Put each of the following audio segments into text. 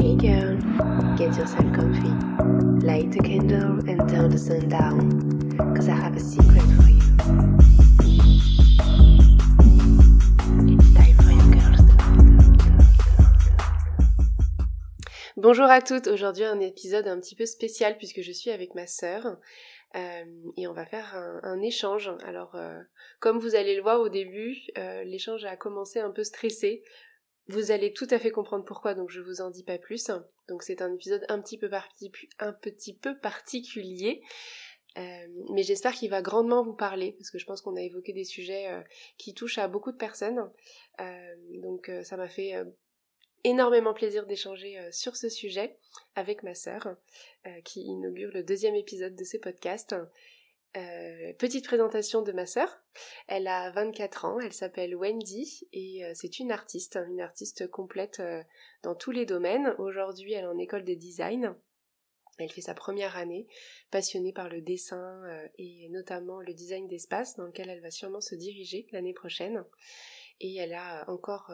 Hey girl, get yourself comfy. Light a candle and turn the sun down, cause I have a secret for you. It's time for girls. Bonjour à toutes, aujourd'hui un épisode un petit peu spécial puisque je suis avec ma sœur. Euh, et on va faire un, un échange. Alors, euh, comme vous allez le voir au début, euh, l'échange a commencé un peu stressé. Vous allez tout à fait comprendre pourquoi, donc je vous en dis pas plus. Donc c'est un épisode un petit peu, particulier. Euh, mais j'espère qu'il va grandement vous parler, parce que je pense qu'on a évoqué des sujets euh, qui touchent à beaucoup de personnes. Euh, donc ça m'a fait énormément plaisir d'échanger sur ce sujet avec ma sœur qui inaugure le deuxième épisode de ce podcast. Euh, petite présentation de ma sœur. Elle a 24 ans, elle s'appelle Wendy et euh, c'est une artiste, hein, une artiste complète euh, dans tous les domaines. Aujourd'hui, elle est en école de design. Elle fait sa première année, passionnée par le dessin et notamment le design d'espace dans lequel elle va sûrement se diriger l'année prochaine. Et elle a encore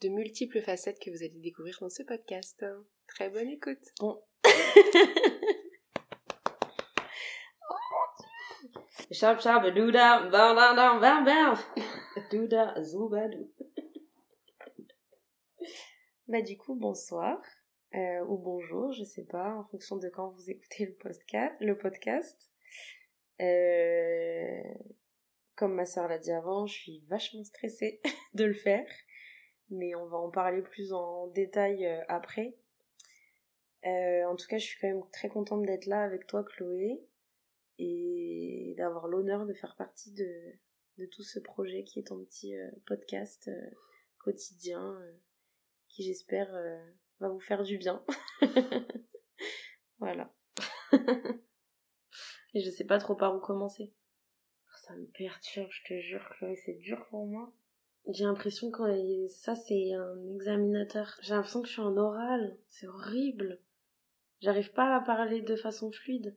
de multiples facettes que vous allez découvrir dans ce podcast. Très bonne écoute. Bon. Sharp sharp douda bam bam bam bam bam douda. Bah du coup bonsoir euh, ou bonjour, je sais pas en fonction de quand vous écoutez le podcast. Le podcast. Euh, comme ma soeur l'a dit avant, je suis vachement stressée de le faire, mais on va en parler plus en détail euh, après. Euh, en tout cas, je suis quand même très contente d'être là avec toi, Chloé, et d'avoir l'honneur de faire partie de, tout ce projet qui est ton petit euh, podcast euh, quotidien, euh, qui j'espère va vous faire du bien. voilà. et je sais pas trop par où commencer. Ça me perturbe, je te jure, Chloé, c'est dur pour moi. J'ai l'impression que ça c'est un examinateur. J'ai l'impression que je suis en oral. C'est horrible. J'arrive pas à parler de façon fluide.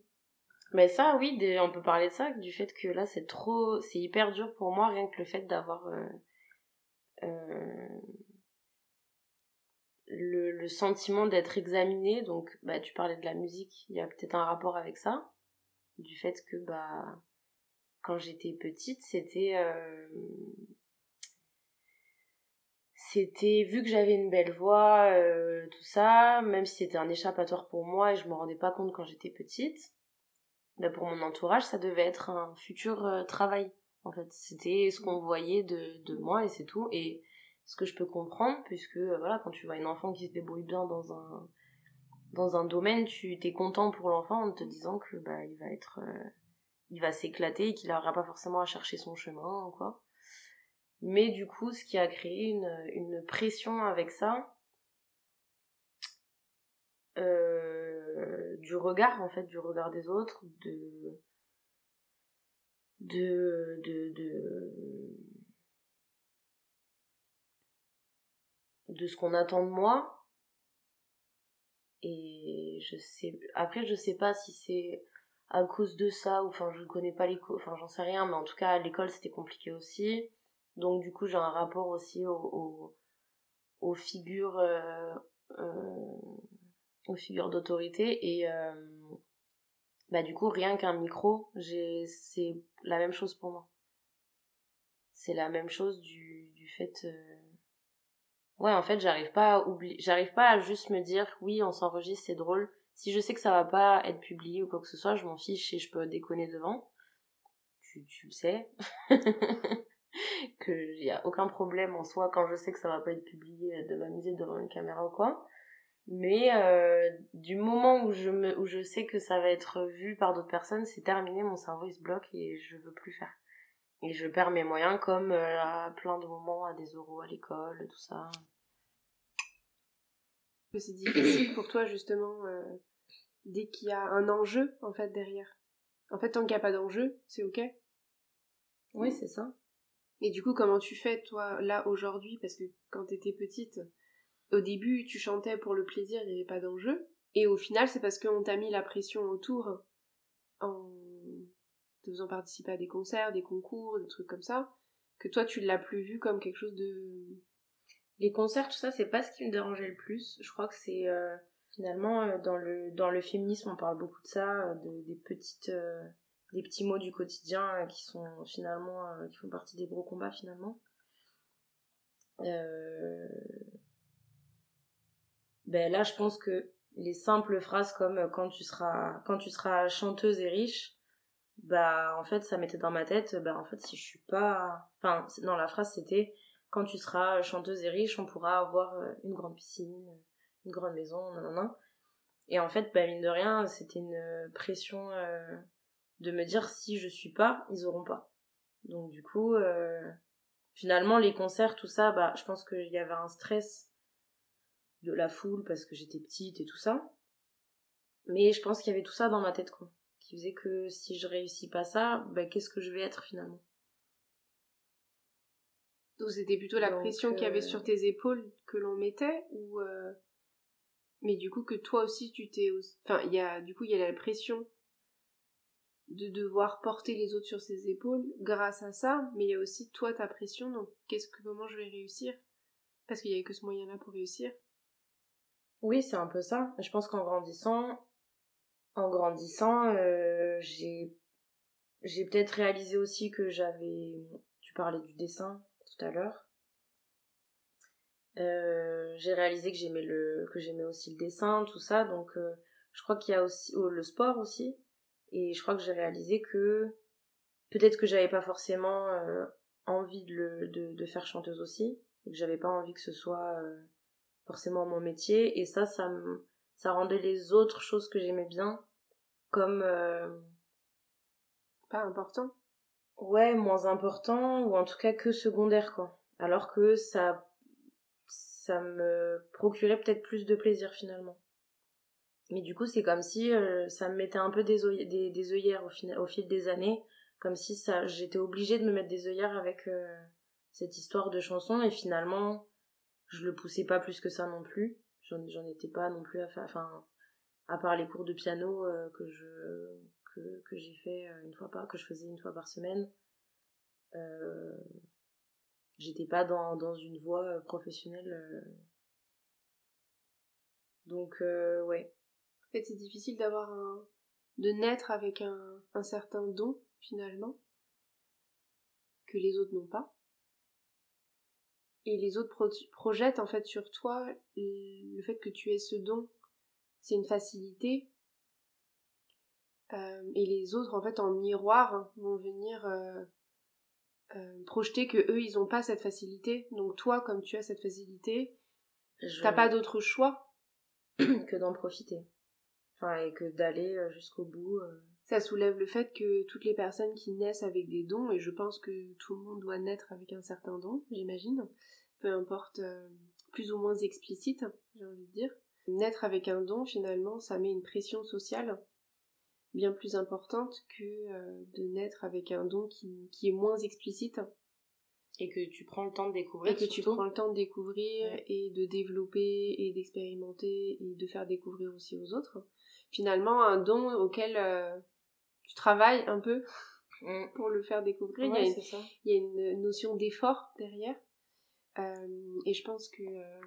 Mais ça, oui, on peut parler de ça, du fait que là, c'est trop, c'est hyper dur pour moi, rien que le fait d'avoir euh, euh, le, le sentiment d'être examiné. Donc, bah, tu parlais de la musique, il y a peut-être un rapport avec ça, du fait que, bah, quand j'étais petite, c'était, euh, c'était vu que j'avais une belle voix, euh, tout ça, même si c'était un échappatoire pour moi et je me rendais pas compte quand j'étais petite bah, pour mon entourage, ça devait être un futur euh, travail. En fait, c'était ce qu'on voyait de, de moi et c'est tout. Et ce que je peux comprendre, puisque euh, voilà, quand tu vois une enfant qui se débrouille bien dans un dans un domaine, tu t'es content pour l'enfant en te disant que bah il va être, euh, il va s'éclater et qu'il n'aura pas forcément à chercher son chemin quoi. Mais du coup, ce qui a créé une, une pression avec ça, euh, du regard en fait du regard des autres de de de de, de ce qu'on attend de moi. Et je sais après je sais pas si c'est à cause de ça ou enfin je connais pas l'école enfin j'en sais rien mais en tout cas à l'école c'était compliqué aussi. Donc du coup j'ai un rapport aussi au, au- aux figures euh, euh, aux figures d'autorité et euh, bah du coup rien qu'un micro j'ai c'est la même chose pour moi. C'est la même chose du du fait euh, ouais en fait j'arrive pas à oublier j'arrive pas à juste me dire oui on s'enregistre c'est drôle. Si je sais que ça va pas être publié ou quoi que ce soit je m'en fiche et je peux déconner devant. Tu tu le sais. Que y a aucun problème en soi quand je sais que ça va pas être publié de m'amuser devant une caméra ou quoi mais euh, du moment où je me où je sais que ça va être vu par d'autres personnes c'est terminé mon cerveau il se bloque et je veux plus faire et je perds mes moyens comme euh, à plein de moments à des oraux à l'école tout ça C'est difficile pour toi justement euh, dès qu'il y a un enjeu en fait derrière. En fait, tant qu'il n'y a pas d'enjeu, c'est ok. oui c'est ça Et du coup, comment tu fais toi là aujourd'hui? Parce que quand t'étais petite, au début, tu chantais pour le plaisir, il n'y avait pas d'enjeu. Et au final, c'est parce qu'on t'a mis la pression autour en te faisant participer à des concerts, des concours, des trucs comme ça, que toi tu l'as plus vu comme quelque chose de Les concerts, tout ça, c'est pas ce qui me dérangeait le plus. Je crois que c'est finalement dans le dans le féminisme, on parle beaucoup de ça, de, des petites des petits mots du quotidien qui sont finalement qui font partie des gros combats finalement. Ben là, je pense que les simples phrases comme quand tu seras quand tu seras chanteuse et riche, bah en fait ça mettait dans ma tête bah en fait si je suis pas enfin non la phrase c'était quand tu seras chanteuse et riche on pourra avoir euh, une grande piscine une grande maison nanana. Et en fait bah mine de rien c'était une pression euh, de me dire si je suis pas ils auront pas. Donc du coup euh, finalement les concerts tout ça bah je pense qu'il y avait un stress de la foule parce que j'étais petite et tout ça. Mais je pense qu'il y avait tout ça dans ma tête quoi qui faisait que si je réussis pas ça, bah, qu'est-ce que je vais être finalement? Donc c'était plutôt la pression qu'il y avait euh, sur tes épaules que l'on mettait ou euh, mais du coup que toi aussi tu t'es enfin il y a du coup il y a la pression de devoir porter les autres sur ses épaules grâce à ça, mais il y a aussi toi ta pression donc qu'est-ce que comment je vais réussir? Parce qu'il y avait que ce moyen là pour réussir. Oui, c'est un peu ça. Je pense qu'en grandissant, en grandissant, euh, j'ai j'ai peut-être réalisé aussi que j'avais tu parlais du dessin tout à l'heure. Euh, j'ai réalisé que j'aimais le que j'aimais aussi le dessin, tout ça, donc euh, je crois qu'il y a aussi oh, le sport aussi, et je crois que j'ai réalisé que peut-être que j'avais pas forcément envie de, le, de, de, faire chanteuse aussi, et que j'avais pas envie que ce soit forcément mon métier, et ça, ça me ça rendait les autres choses que j'aimais bien comme euh, pas important. Ouais moins important ou en tout cas que secondaire quoi. Alors que ça ça me procurait peut-être plus de plaisir finalement. Mais du coup c'est comme si euh, ça me mettait un peu des, des, des œillères au, au, fil des années comme si ça j'étais obligée de me mettre des œillères avec euh, cette histoire de chanson et finalement je le poussais pas plus que ça non plus. J'en étais pas non plus à faire enfin à part les cours de piano euh, que je que, que j'ai fait euh, une fois par que je faisais une fois par semaine. Euh, j'étais pas dans, dans une voie professionnelle donc ouais. En fait c'est difficile d'avoir un de naître avec un, un certain don finalement que les autres n'ont pas et les autres projettent en fait sur toi le fait que tu aies ce don. C'est une facilité. Euh, et les autres en fait en miroir vont venir euh, euh, projeter que eux ils ont pas cette facilité. Donc toi comme tu as cette facilité Je... t'as pas d'autre choix. que d'en profiter. Enfin et que d'aller jusqu'au bout ça soulève le fait que toutes les personnes qui naissent avec des dons, et je pense que tout le monde doit naître avec un certain don, j'imagine, peu importe, euh, plus ou moins explicite, j'ai envie de dire. Naître avec un don, finalement, ça met une pression sociale bien plus importante que euh, de naître avec un don qui, qui, est moins explicite. Et que tu prends le temps de découvrir. Et que tu prends le temps de découvrir et de développer et d'expérimenter et de faire découvrir aussi aux autres. Finalement, un don auquel euh, tu travailles un peu mm. pour le faire découvrir. il, y a une, il, y a une, notion d'effort derrière. Euh, et je pense que euh,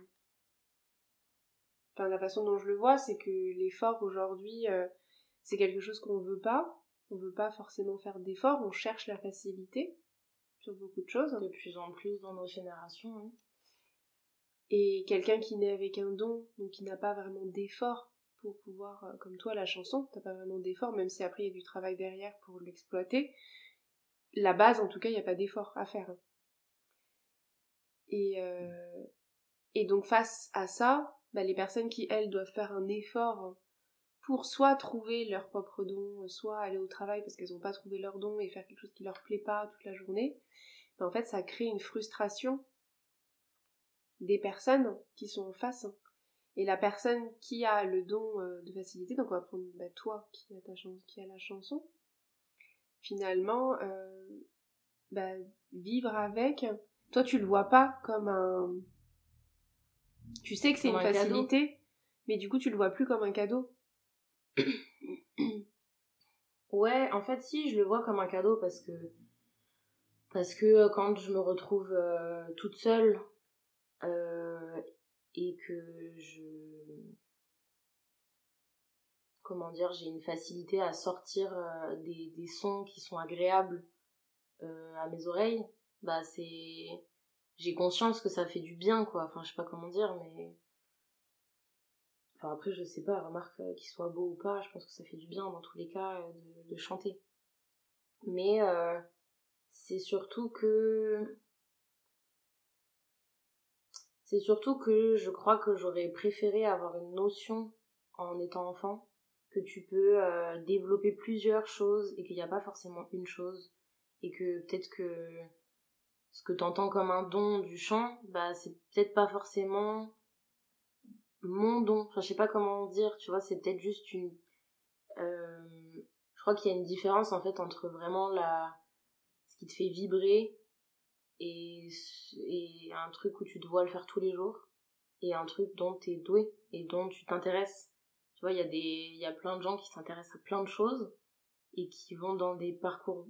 enfin la façon dont je le vois c'est que l'effort aujourd'hui euh, c'est quelque chose qu'on veut pas on veut pas forcément faire d'efforts on cherche la facilité sur beaucoup de choses de plus en plus dans nos générations et quelqu'un qui naît avec un don donc qui n'a pas vraiment d'effort pour pouvoir comme toi la chanson. T'as pas vraiment d'effort même si après il y a du travail derrière pour l'exploiter. La base en tout cas il n'y a pas d'effort à faire et, euh, et donc face à ça, bah, les personnes qui, elles, doivent faire un effort pour soit trouver leur propre don, soit aller au travail parce qu'elles n'ont pas trouvé leur don et faire quelque chose qui leur plaît pas toute la journée, bah, en fait ça crée une frustration des personnes qui sont en face. Et la personne qui a le don euh, de facilité, donc on va prendre bah, toi qui a, ta chance, qui a la chanson, finalement, euh, bah, vivre avec, toi tu le vois pas comme un tu sais que c'est une facilité mais du coup tu le vois plus comme un cadeau. Ouais en fait si je le vois comme un cadeau parce que parce que euh, quand je me retrouve euh, toute seule euh, que je comment dire j'ai une facilité à sortir euh, des, sons qui sont agréables euh, à mes oreilles bah c'est j'ai conscience que ça fait du bien quoi. Enfin je sais pas comment dire mais enfin après je sais pas remarque euh, qu'il soit beau ou pas je pense que ça fait du bien dans tous les cas de chanter. Mais c'est surtout que c'est surtout que je crois que j'aurais préféré avoir une notion en étant enfant que tu peux euh, développer plusieurs choses et qu'il n'y a pas forcément une chose et que peut-être que ce que tu entends comme un don du chant, bah c'est peut-être pas forcément mon don. Enfin, je sais pas comment dire, tu vois, c'est peut-être juste une. Euh, je crois qu'il y a une différence en fait entre vraiment la ce qui te fait vibrer et, un truc où tu dois le faire tous les jours et un truc dont tu es doué et dont tu t'intéresses. Tu vois, il y, a y a plein de gens qui s'intéressent à plein de choses et qui vont dans des parcours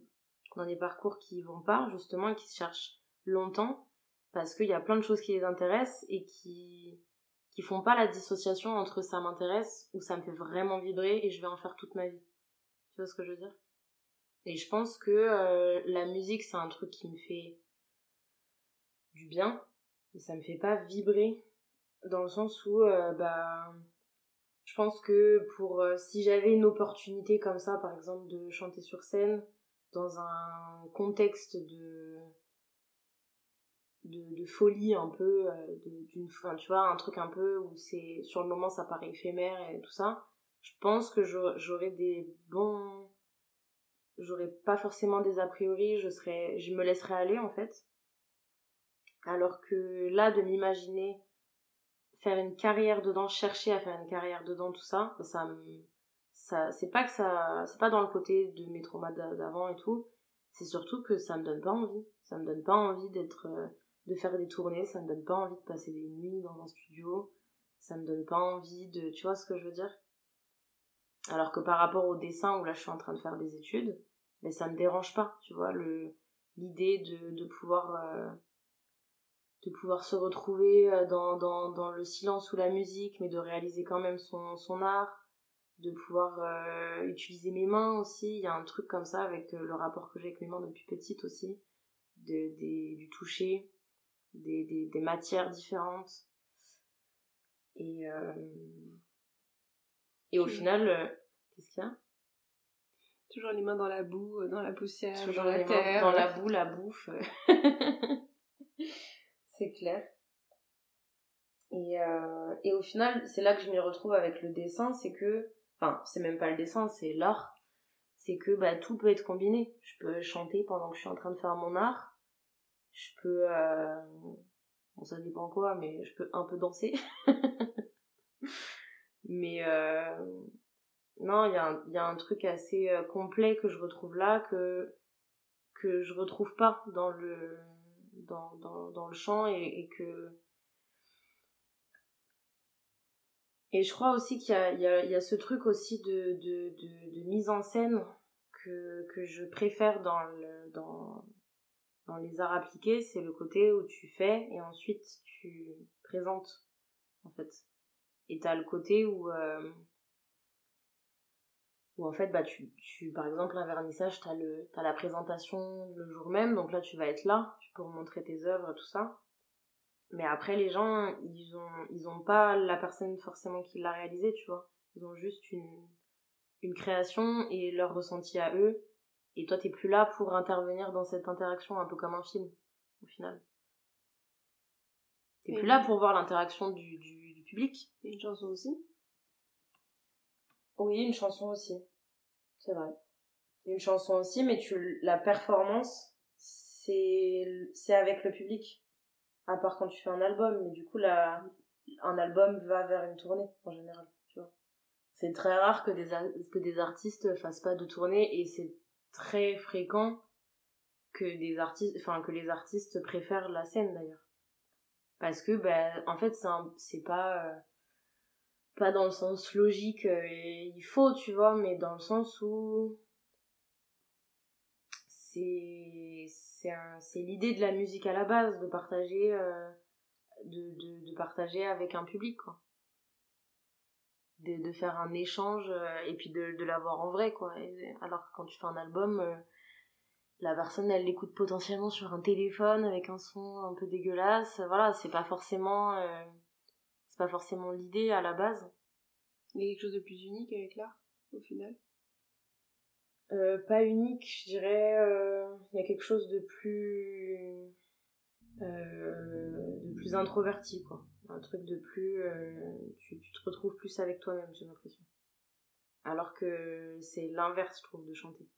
dans des parcours qui vont pas justement et qui se cherchent longtemps parce qu'il y a plein de choses qui les intéressent et qui qui font pas la dissociation entre ça m'intéresse ou ça me fait vraiment vibrer et je vais en faire toute ma vie. Tu vois ce que je veux dire? Et je pense que euh, la musique c'est un truc qui me fait du bien, mais ça me fait pas vibrer dans le sens où euh, bah je pense que pour euh, si j'avais une opportunité comme ça par exemple de chanter sur scène dans un contexte de de, folie un peu euh, d'une fin tu vois un truc un peu où c'est sur le moment ça paraît éphémère et tout ça je pense que j'aurais des bons j'aurais pas forcément des a priori je serais je me laisserais aller en fait alors que là, de m'imaginer faire une carrière dedans, chercher à faire une carrière dedans, tout ça, ça ça, c'est pas que ça, c'est pas dans le côté de mes traumas d'avant et tout, c'est surtout que ça me donne pas envie. Ça me donne pas envie d'être, euh, de faire des tournées, ça me donne pas envie de passer des nuits dans un studio, ça me donne pas envie de, tu vois ce que je veux dire? Alors que par rapport au dessin où là je suis en train de faire des études, mais ça me dérange pas, tu vois, le, l'idée de, de pouvoir, euh, de pouvoir se retrouver euh, dans, dans, dans le silence ou la musique, mais de réaliser quand même son, son art, de pouvoir euh, utiliser mes mains aussi. Il y a un truc comme ça avec euh, le rapport que j'ai avec mes mains depuis petite aussi, de, des, du toucher, des, des, des matières différentes. Et, et au final, qu'est-ce qu'il y a? Toujours les mains dans la boue, dans la poussière, dans la terre. dans la boue, la bouffe. C'est clair. Et, euh, et au final, c'est là que je m'y retrouve avec le dessin, c'est que, enfin, c'est même pas le dessin, c'est l'art. C'est que bah, tout peut être combiné. Je peux chanter pendant que je suis en train de faire mon art. Je peux, euh... ça dépend quoi, mais je peux un peu danser. mais euh... non, il y, a un, y a un truc assez complet que je retrouve là que que je retrouve pas dans le dans, dans, dans le chant et, et, que et je crois aussi qu'il y a, il y, a, il y a ce truc aussi de, de, de, mise en scène que, que je préfère dans, le, dans, dans les arts appliqués, c'est le côté où tu fais et ensuite tu présentes en fait. Et t'as le côté où euh, où en fait bah tu, tu par exemple un vernissage t'as le t'as la présentation le jour même donc là tu vas être là peux montrer tes œuvres tout ça. Mais après les gens ils ont ils ont pas la personne forcément qui l'a réalisé tu vois. Ils ont juste une une création et leur ressenti à eux. Et toi t'es plus là pour intervenir dans cette interaction un peu comme un film au final. T'es plus là pour voir l'interaction du, du, du public. Et une chanson aussi. Oui, une chanson aussi. C'est vrai. Une chanson aussi, mais tu, la performance, c'est, avec le public. À part quand tu fais un album, mais du coup, la, un album va vers une tournée, en général, tu vois. C'est très rare que des, que des artistes fassent pas de tournée et c'est très fréquent que des artistes, enfin, que les artistes préfèrent la scène d'ailleurs. Parce que, ben, en fait, c'est pas, euh, pas dans le sens logique euh, il faut tu vois mais dans le sens où c'est c'est l'idée de la musique à la base de partager euh, avec un public, quoi. De, faire un échange euh, et puis de, de l'avoir en vrai, quoi. Alors que quand tu fais un album, euh, la personne, elle l'écoute potentiellement sur un téléphone avec un son un peu dégueulasse. Voilà, c'est pas c'est pas forcément l'idée à la base. Il y a quelque chose de plus unique avec l'art, au final? Euh, pas unique, je dirais. euh, Il y a quelque chose de plus, euh, de plus introverti, quoi. Un truc de plus, euh, tu, tu te retrouves plus avec toi-même, j'ai l'impression. Alors que c'est l'inverse, je trouve, de chanter.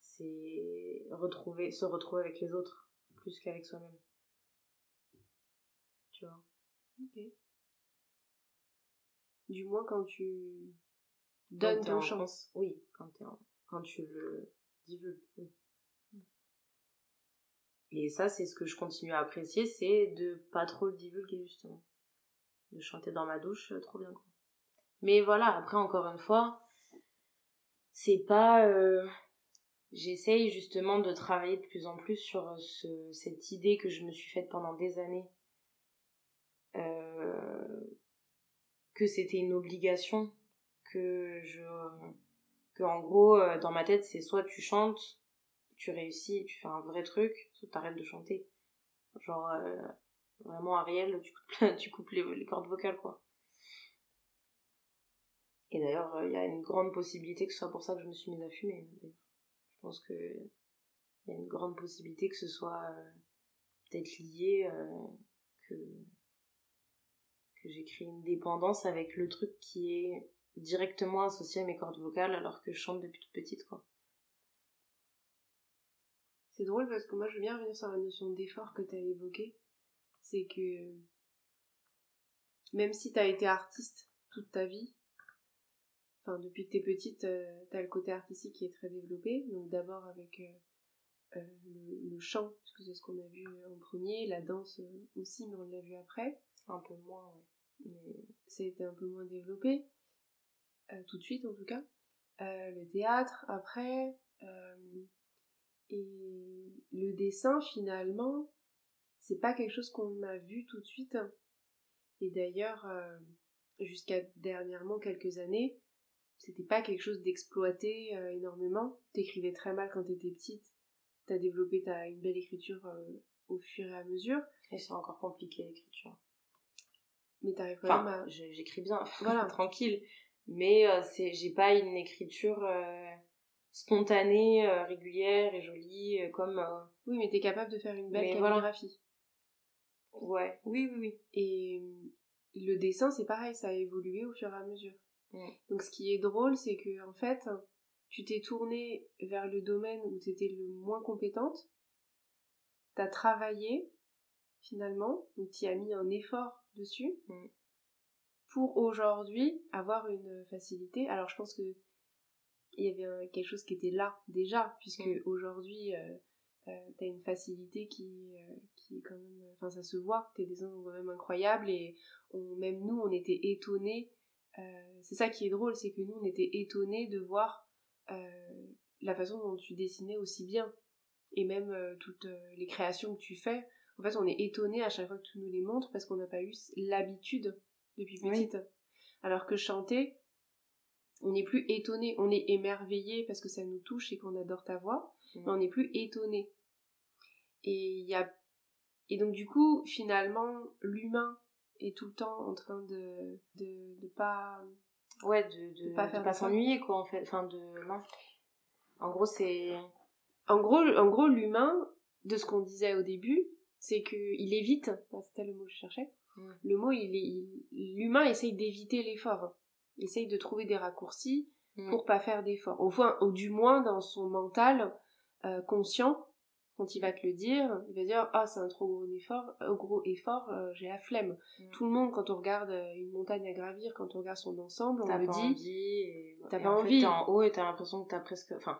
C'est retrouver, se retrouver avec les autres plus qu'avec soi-même. Tu vois. Ok. Du moins quand tu donnes ton en chance. Oui, quand, t'es en- quand tu le divulgues, oui. Et ça, c'est ce que je continue à apprécier, c'est de pas trop le divulguer, justement. De chanter dans ma douche, euh, trop bien, quoi. Mais voilà, après, encore une fois, c'est pas... euh, J'essaye justement de travailler de plus en plus sur euh, ce, cette idée que je me suis faite pendant des années. euh, que c'était une obligation, que je... en gros, euh, dans ma tête, c'est soit tu chantes, tu réussis, tu fais un vrai truc, soit t'arrêtes de chanter. Genre, euh, vraiment, Ariel, tu coupes, les, cordes vocales, quoi. Et d'ailleurs, euh, il y a une grande possibilité que ce soit pour ça que je me suis mise à fumer, d'ailleurs. Je pense que il y a une grande possibilité que ce soit peut-être lié que que j'ai une dépendance avec le truc qui est directement associé à mes cordes vocales alors que je chante depuis toute petite quoi. C'est drôle parce que moi je veux bien revenir sur la notion d'effort que tu as évoquée. C'est que même si tu as été artiste toute ta vie, enfin depuis que tu es petite, tu as le côté artistique qui est très développé. Donc d'abord avec euh, euh, le, le chant, puisque c'est ce qu'on a vu en premier, la danse euh, aussi, mais on l'a vu après. Un peu moins, ouais. Mais ça a été un peu moins développé, euh, tout de suite en tout cas. Euh, le théâtre après, euh, et le dessin finalement, c'est pas quelque chose qu'on a vu tout de suite. Et d'ailleurs, euh, jusqu'à dernièrement quelques années, c'était pas quelque chose d'exploité euh, énormément. T'écrivais très mal quand t'étais petite, t'as développé ta, une belle écriture euh, au fur et à mesure, Et c'est encore compliqué l'écriture. mais t'arrives quand Enfin, même à... je- j'écris bien, Voilà. tranquille. Mais euh, c'est, j'ai pas une écriture euh, spontanée, euh, régulière et jolie comme. Oui, mais t'es capable de faire une belle voilà. calligraphie. Ouais, oui, oui, oui. Et le dessin, c'est pareil, ça a évolué au fur et à mesure. Donc ce qui est drôle, c'est que en fait, tu t'es tournée vers le domaine où tu étais le moins compétente. T'as travaillé, finalement, donc tu as mis un effort dessus Mm. Pour aujourd'hui avoir une facilité. Alors je pense que il y avait quelque chose qui était là déjà, puisque Mm. aujourd'hui euh, euh, t'as une facilité qui, euh, qui est quand même, enfin ça se voit, tes dessins sont quand même incroyables et on, même nous on était étonnés. c'est ça qui est drôle, c'est que nous on était étonnés de voir la façon dont tu dessinais aussi bien et même toutes les créations que tu fais. En fait, on est étonnés à chaque fois que tu nous les montres parce qu'on n'a pas eu l'habitude depuis Oui. petite. Alors que chanter, on n'est plus étonné, on est émerveillé parce que ça nous touche et qu'on adore ta voix, mais on n'est plus étonné. Et il y a et donc du coup, finalement, l'humain est tout le temps en train de de, de pas Ouais, de, de, De pas de faire pas s'ennuyer, quoi, en fait. Enfin, de. Non. En gros, c'est. En gros, en gros, l'humain, de ce qu'on disait au début, c'est que il évite. enfin, C'était le mot que je cherchais. Le mot, il l'humain essaye d'éviter l'effort. Il essaye de trouver des raccourcis Mm. pour pas faire d'effort. Au, moins- ou du moins dans son mental euh, conscient, quand il va te le dire, il va dire ah c'est un trop gros effort, euh, gros effort, euh, j'ai la flemme. Mm. Tout le monde quand on regarde une montagne à gravir, quand on regarde son ensemble, on T'as le pas dit. envie. Et... T'as pas en fait, envie. t'es en haut et t'as l'impression que t'as presque. Enfin,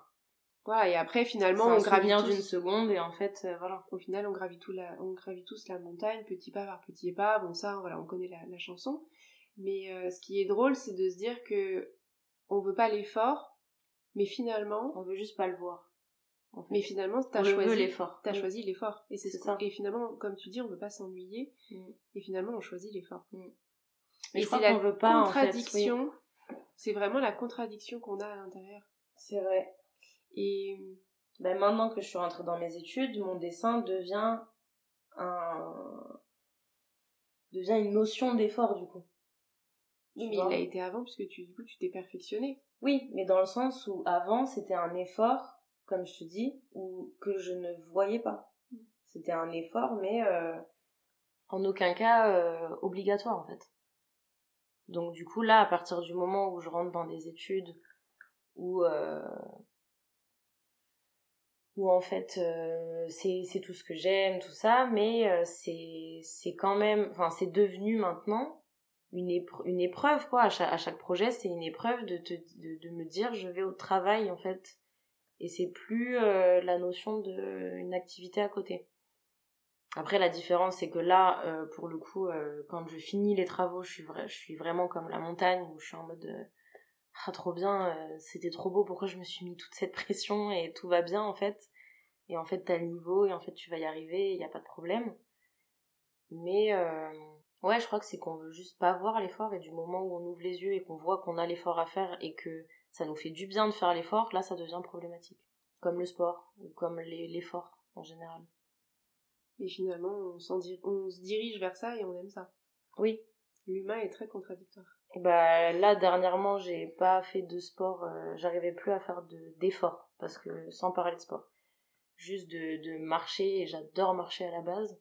Voilà et après finalement on gravit tous. d'une seconde et en fait, euh, voilà. Au final, on gravit, tout la, on gravit tous la montagne, petit pas par petit pas. Bon, ça, voilà, on connaît la, la chanson. Mais euh, ce qui est drôle, c'est de se dire que on veut pas l'effort, mais finalement, On veut juste pas le voir. Mais finalement, t'as On le veut, choisi l'effort. T'as Mm. choisi l'effort. Et c'est C'est ce ça. Et finalement, comme tu dis, on veut pas s'ennuyer. Mm. Et finalement, on choisit l'effort. Mais Et c'est la qu'on veut pas, en fait, contradiction. C'est vraiment la contradiction qu'on a à l'intérieur. C'est vrai. Et Ben, maintenant que je suis rentrée dans mes études, mon dessin devient un devient une notion d'effort du coup. oui, mais il a été avant puisque tu du coup tu t'es perfectionné. Oui, mais dans le sens où avant c'était un effort, comme je te dis, ou que je ne voyais pas. C'était un effort, mais euh, en aucun cas euh, obligatoire en fait. Donc du coup là, à partir du moment où je rentre dans des études où euh, où en fait euh, c'est tout ce que j'aime, tout ça, mais euh, c'est quand même, enfin c'est devenu maintenant une, une épreuve quoi. À chaque, projet c'est une épreuve de, te, de, me dire je vais au travail en fait. Et c'est plus euh, la notion de une activité à côté. Après la différence c'est que là pour le coup quand je finis les travaux je suis je suis vraiment comme la montagne où je suis en mode ah trop bien euh, c'était trop beau pourquoi je me suis mis toute cette pression et tout va bien en fait et en fait t'as le niveau et en fait tu vas y arriver il n'y a pas de problème mais euh, Ouais, je crois que c'est qu'on veut juste pas voir l'effort et du moment où on ouvre les yeux et qu'on voit qu'on a l'effort à faire et que ça nous fait du bien de faire l'effort, là ça devient problématique. Comme le sport ou comme l'effort en général. Et finalement, on, on se dirige vers ça et on aime ça. Oui. L'humain est très contradictoire. Bah là dernièrement j'ai pas fait de sport, euh, j'arrivais plus à faire de d'effort parce que sans parler de sport, juste de, de marcher et j'adore marcher à la base.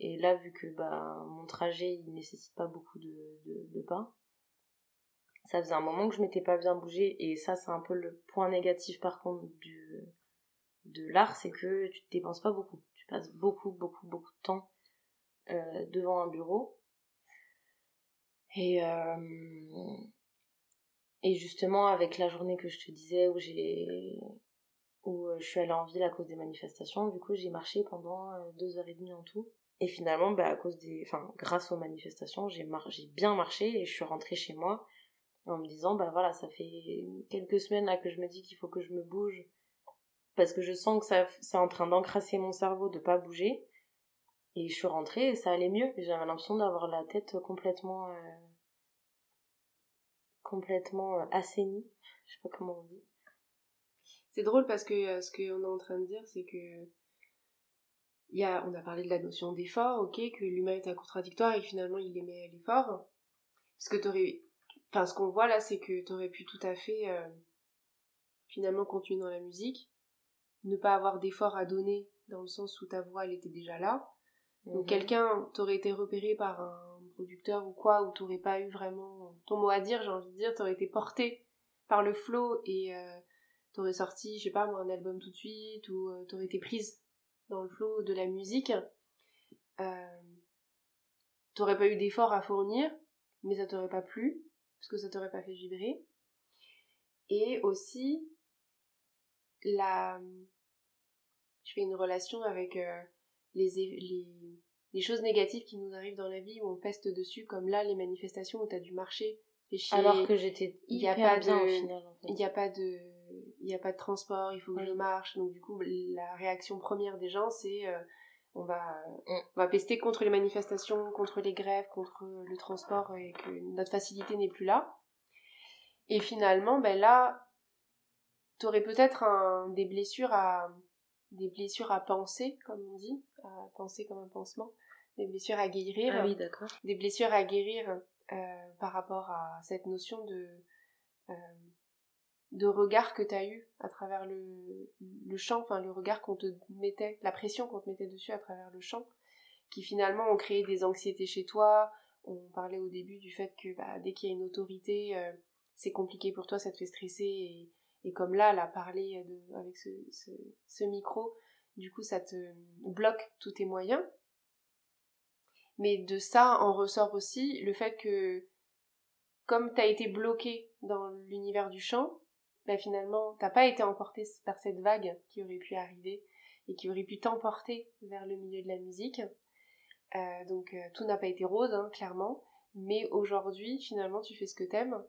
Et là vu que bah mon trajet il nécessite pas beaucoup de, de, de pas, ça faisait un moment que je m'étais pas bien bougé et ça c'est un peu le point négatif par contre du de l'art c'est que tu te dépenses pas beaucoup tu passes beaucoup beaucoup beaucoup de temps euh, devant un bureau et euh, et justement avec la journée que je te disais où j'ai où euh, je suis allée en ville à cause des manifestations du coup j'ai marché pendant euh, deux heures et demie en tout. Et finalement bah grâce aux manifestations j'ai bien marché et je suis rentrée chez moi en me disant bah voilà ça fait quelques semaines là que je me dis qu'il faut que je me bouge parce que je sens que ça c'est en train d'encrasser mon cerveau de pas bouger et je suis rentrée et ça allait mieux j'avais l'impression d'avoir la tête complètement euh, complètement euh, assainie je sais pas comment on dit C'est drôle parce que euh, ce qu'on est en train de dire, c'est que y a, on a parlé de la notion d'effort, ok, que l'humain est un contradictoire et que finalement il aimait l'effort. Parce que t'aurais, enfin ce qu'on voit là, c'est que t'aurais pu tout à fait euh, finalement continuer dans la musique, ne pas avoir d'effort à donner dans le sens où ta voix elle était déjà là. Donc Mhm. quelqu'un t'aurait été repéré par un producteur ou quoi, où t'aurais pas eu vraiment ton mot à dire, j'ai envie de dire, t'aurais été porté par le flow et euh, t'aurais sorti, je sais pas moi, un album tout de suite, ou euh, t'aurais été prise dans le flow de la musique. Euh, t'aurais pas eu d'effort à fournir, mais ça t'aurait pas plu, parce que ça t'aurait pas fait vibrer. Et aussi, la... je fais une relation avec euh, les, les, les choses négatives qui nous arrivent dans la vie où on peste dessus, comme là, les manifestations où t'as dû marcher, chier. alors que j'étais il y a hyper pas bien de- au final en fait. il n'y a pas de il a pas de transport il faut que Oui. je marche donc du coup la réaction première des gens c'est euh, on va on va pester contre les manifestations contre les grèves contre le transport et que notre facilité n'est plus là et finalement ben là t'aurais peut-être des blessures à des blessures à penser comme on dit à penser comme un pansement des blessures à guérir ah oui d'accord des blessures à guérir euh, par rapport à cette notion de euh, de regard que tu as eu à travers le, le chant, enfin le regard qu'on te mettait, la pression qu'on te mettait dessus à travers le chant, qui finalement ont créé des anxiétés chez toi. On parlait au début du fait que bah, dès qu'il y a une autorité, euh, c'est compliqué pour toi, ça te fait stresser. Et, et comme là, elle a parlé de, avec ce, ce, ce micro, du coup ça te bloque tous tes moyens. Mais de ça en ressort aussi le fait que comme t'as été bloqué dans l'univers du chant, bah finalement t'as pas été emporté par cette vague qui aurait pu arriver et qui aurait pu t'emporter vers le milieu de la musique. Euh, donc euh, tout n'a pas été rose, hein, clairement. Mais aujourd'hui, finalement, tu fais ce que t'aimes.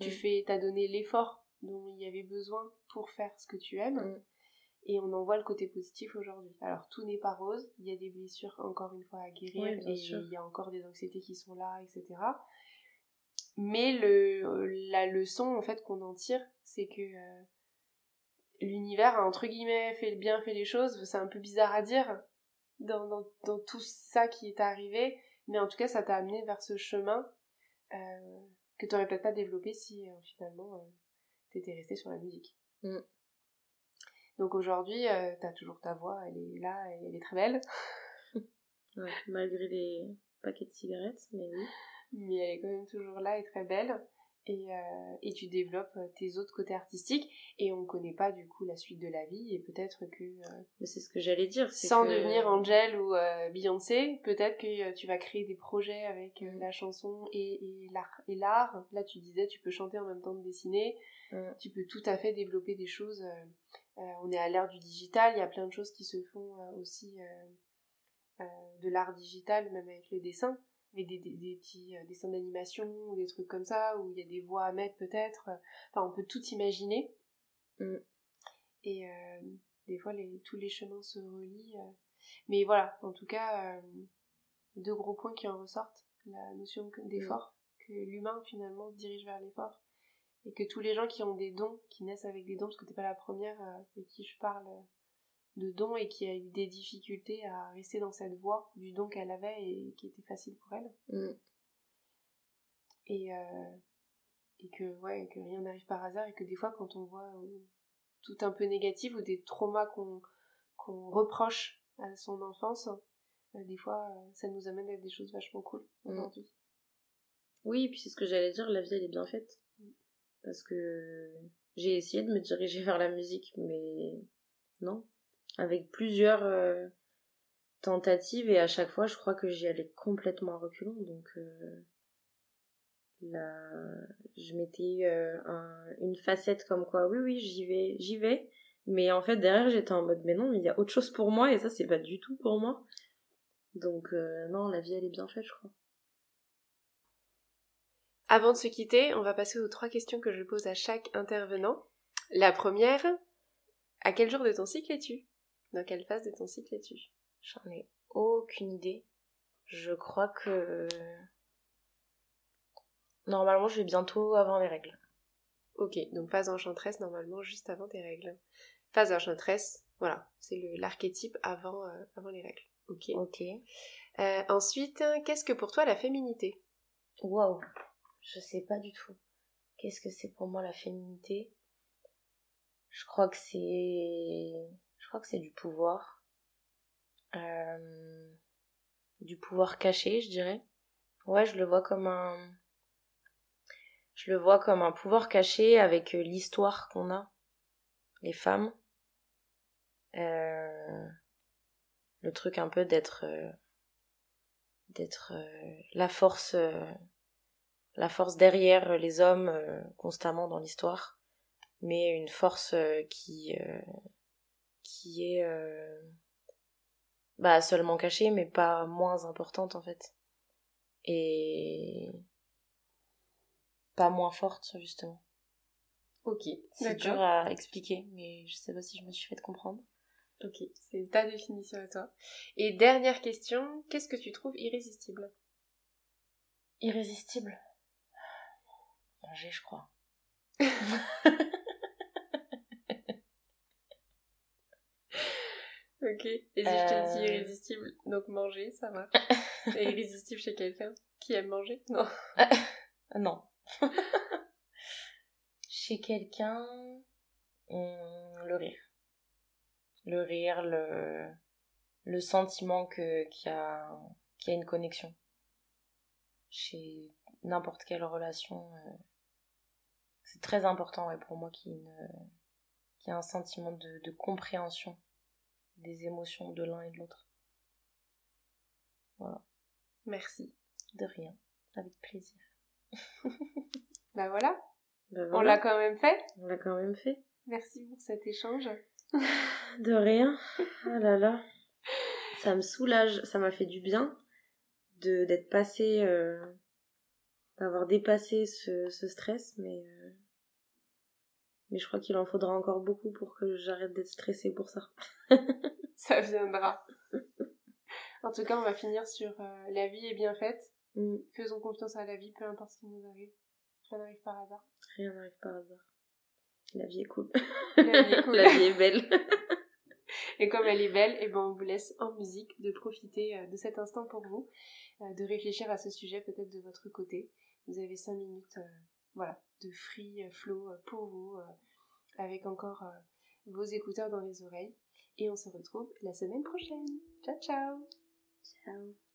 Tu Mm. fais, t'as donné l'effort dont il y avait besoin pour faire ce que tu aimes. Mm. et on en voit le côté positif aujourd'hui. Alors tout n'est pas rose, il y a des blessures encore une fois à guérir et il y a encore des anxiétés qui sont là, etc. Mais le, la leçon en fait qu'on en tire, c'est que euh, l'univers a entre guillemets fait bien fait les choses. C'est un peu bizarre à dire dans, dans, dans, tout ça qui est arrivé, mais en tout cas ça t'a amené vers ce chemin euh, que tu n'aurais peut-être pas développé si euh, finalement t'étais resté sur la musique. Mm. Donc aujourd'hui, euh, t'as toujours ta voix, elle est là et elle est très belle. ouais, malgré les paquets de cigarettes, mais oui. Mais elle est quand même toujours là et très belle. Et, euh, et, tu développes tes autres côtés artistiques et on ne connaît pas du coup la suite de la vie et peut-être que euh, c'est ce que j'allais dire sans devenir Angel ou euh, Beyoncé peut-être que tu vas créer des projets avec mm. la chanson et, et l'art et l'art là tu disais tu peux chanter en même temps que dessiner mm. tu peux tout à fait développer des choses on est à l'ère du digital il y a plein de choses qui se font aussi de l'art digital même avec le dessin avec des, des, petits euh, dessins d'animation ou des trucs comme ça, où il y a des voix à mettre peut-être. Enfin, on peut tout imaginer. Mm. Et euh, des fois, les, tous les chemins se relient. Euh. Mais voilà, en tout cas, deux gros points qui en ressortent. La notion d'effort, mm. que l'humain finalement dirige vers l'effort. Et que tous les gens qui ont des dons, qui naissent avec des dons, parce que t'es pas la première avec qui je parle de don et qui a eu des difficultés à rester dans cette voie du don qu'elle avait et qui était facile pour elle. Mm. Et, euh, et que, ouais, que rien n'arrive par hasard et que des fois, quand on voit euh, tout un peu négatif ou des traumas qu'on qu'on reproche à son enfance, euh, des fois, ça nous amène à des choses vachement cool mm. aujourd'hui. Oui, et puis c'est ce que j'allais dire, la vie elle est bien faite. Parce que j'ai essayé de me diriger vers la musique, mais non, avec plusieurs euh, tentatives et à chaque fois je crois que j'y allais complètement à reculons donc euh, là je mettais euh, une facette comme quoi oui oui j'y vais j'y vais. Mais en fait derrière j'étais en mode mais non mais il y a autre chose pour moi et ça c'est pas du tout pour moi. Donc non la vie elle est bien faite je crois avant de se quitter on va passer aux trois questions que je pose à chaque intervenant la première à quel jour de ton cycle es-tu? Dans quelle phase de ton cycle es-tu? J'en ai aucune idée. Je crois que normalement je vais bientôt avant les règles. Ok, donc phase enchanteresse normalement juste avant tes règles. Phase enchanteresse, voilà, c'est l'archétype avant, euh, avant les règles. Ok. Ok. Euh, ensuite, qu'est-ce que pour toi la féminité? Waouh, je sais pas du tout. Qu'est-ce que c'est pour moi la féminité? Je crois que c'est crois que c'est du pouvoir. Euh, du pouvoir caché, je dirais. Ouais, je le vois comme un. Je le vois comme un pouvoir caché avec euh, l'histoire qu'on a, les femmes. Euh, le truc un peu d'être. d'être la force. La force derrière les hommes constamment dans l'histoire. Mais une force qui qui est euh, bah, seulement cachée, mais pas moins importante en fait. Et pas moins forte, justement. Ok, c'est dur à expliquer, mais je sais pas si je me suis fait comprendre. Ok, c'est ta définition à toi. Et dernière question, qu'est-ce que tu trouves irrésistible? Irrésistible? Manger, je crois. Ok. Et si je te dis euh. irrésistible, donc manger, ça marche. Et irrésistible chez quelqu'un qui aime manger Non. non. chez quelqu'un, le rire. Le rire, le, le sentiment que, qu'il, y a, y a une connexion. Chez n'importe quelle relation, euh, c'est très important ouais, pour moi qu'il y ait, une, qu'il y ait un sentiment de, de compréhension des émotions de l'un et de l'autre. Voilà. Merci. De rien. Avec plaisir. bah voilà. Bah On l'a quand même fait. On l'a quand même fait. Merci pour cet échange. de rien. Oh là là. Ça me soulage, ça m'a fait du bien de d'être passé, euh, d'avoir dépassé ce, ce, stress, mais euh, Mais je crois qu'il en faudra encore beaucoup pour que j'arrête d'être stressée pour ça. ça viendra. En tout cas, on va finir sur euh, la vie est bien faite. Mm. Faisons confiance à la vie, peu importe ce qui nous arrive. Rien n'arrive par hasard. Rien n'arrive par hasard. La vie est cool. La vie est cool. la vie est belle. et comme elle est belle, et eh ben on vous laisse en musique de profiter euh, de cet instant pour vous, de réfléchir à ce sujet peut-être de votre côté. Vous avez cinq minutes, voilà, de free flow pour vous, avec encore vos écouteurs dans les oreilles. Et on se retrouve la semaine prochaine. Ciao ciao Ciao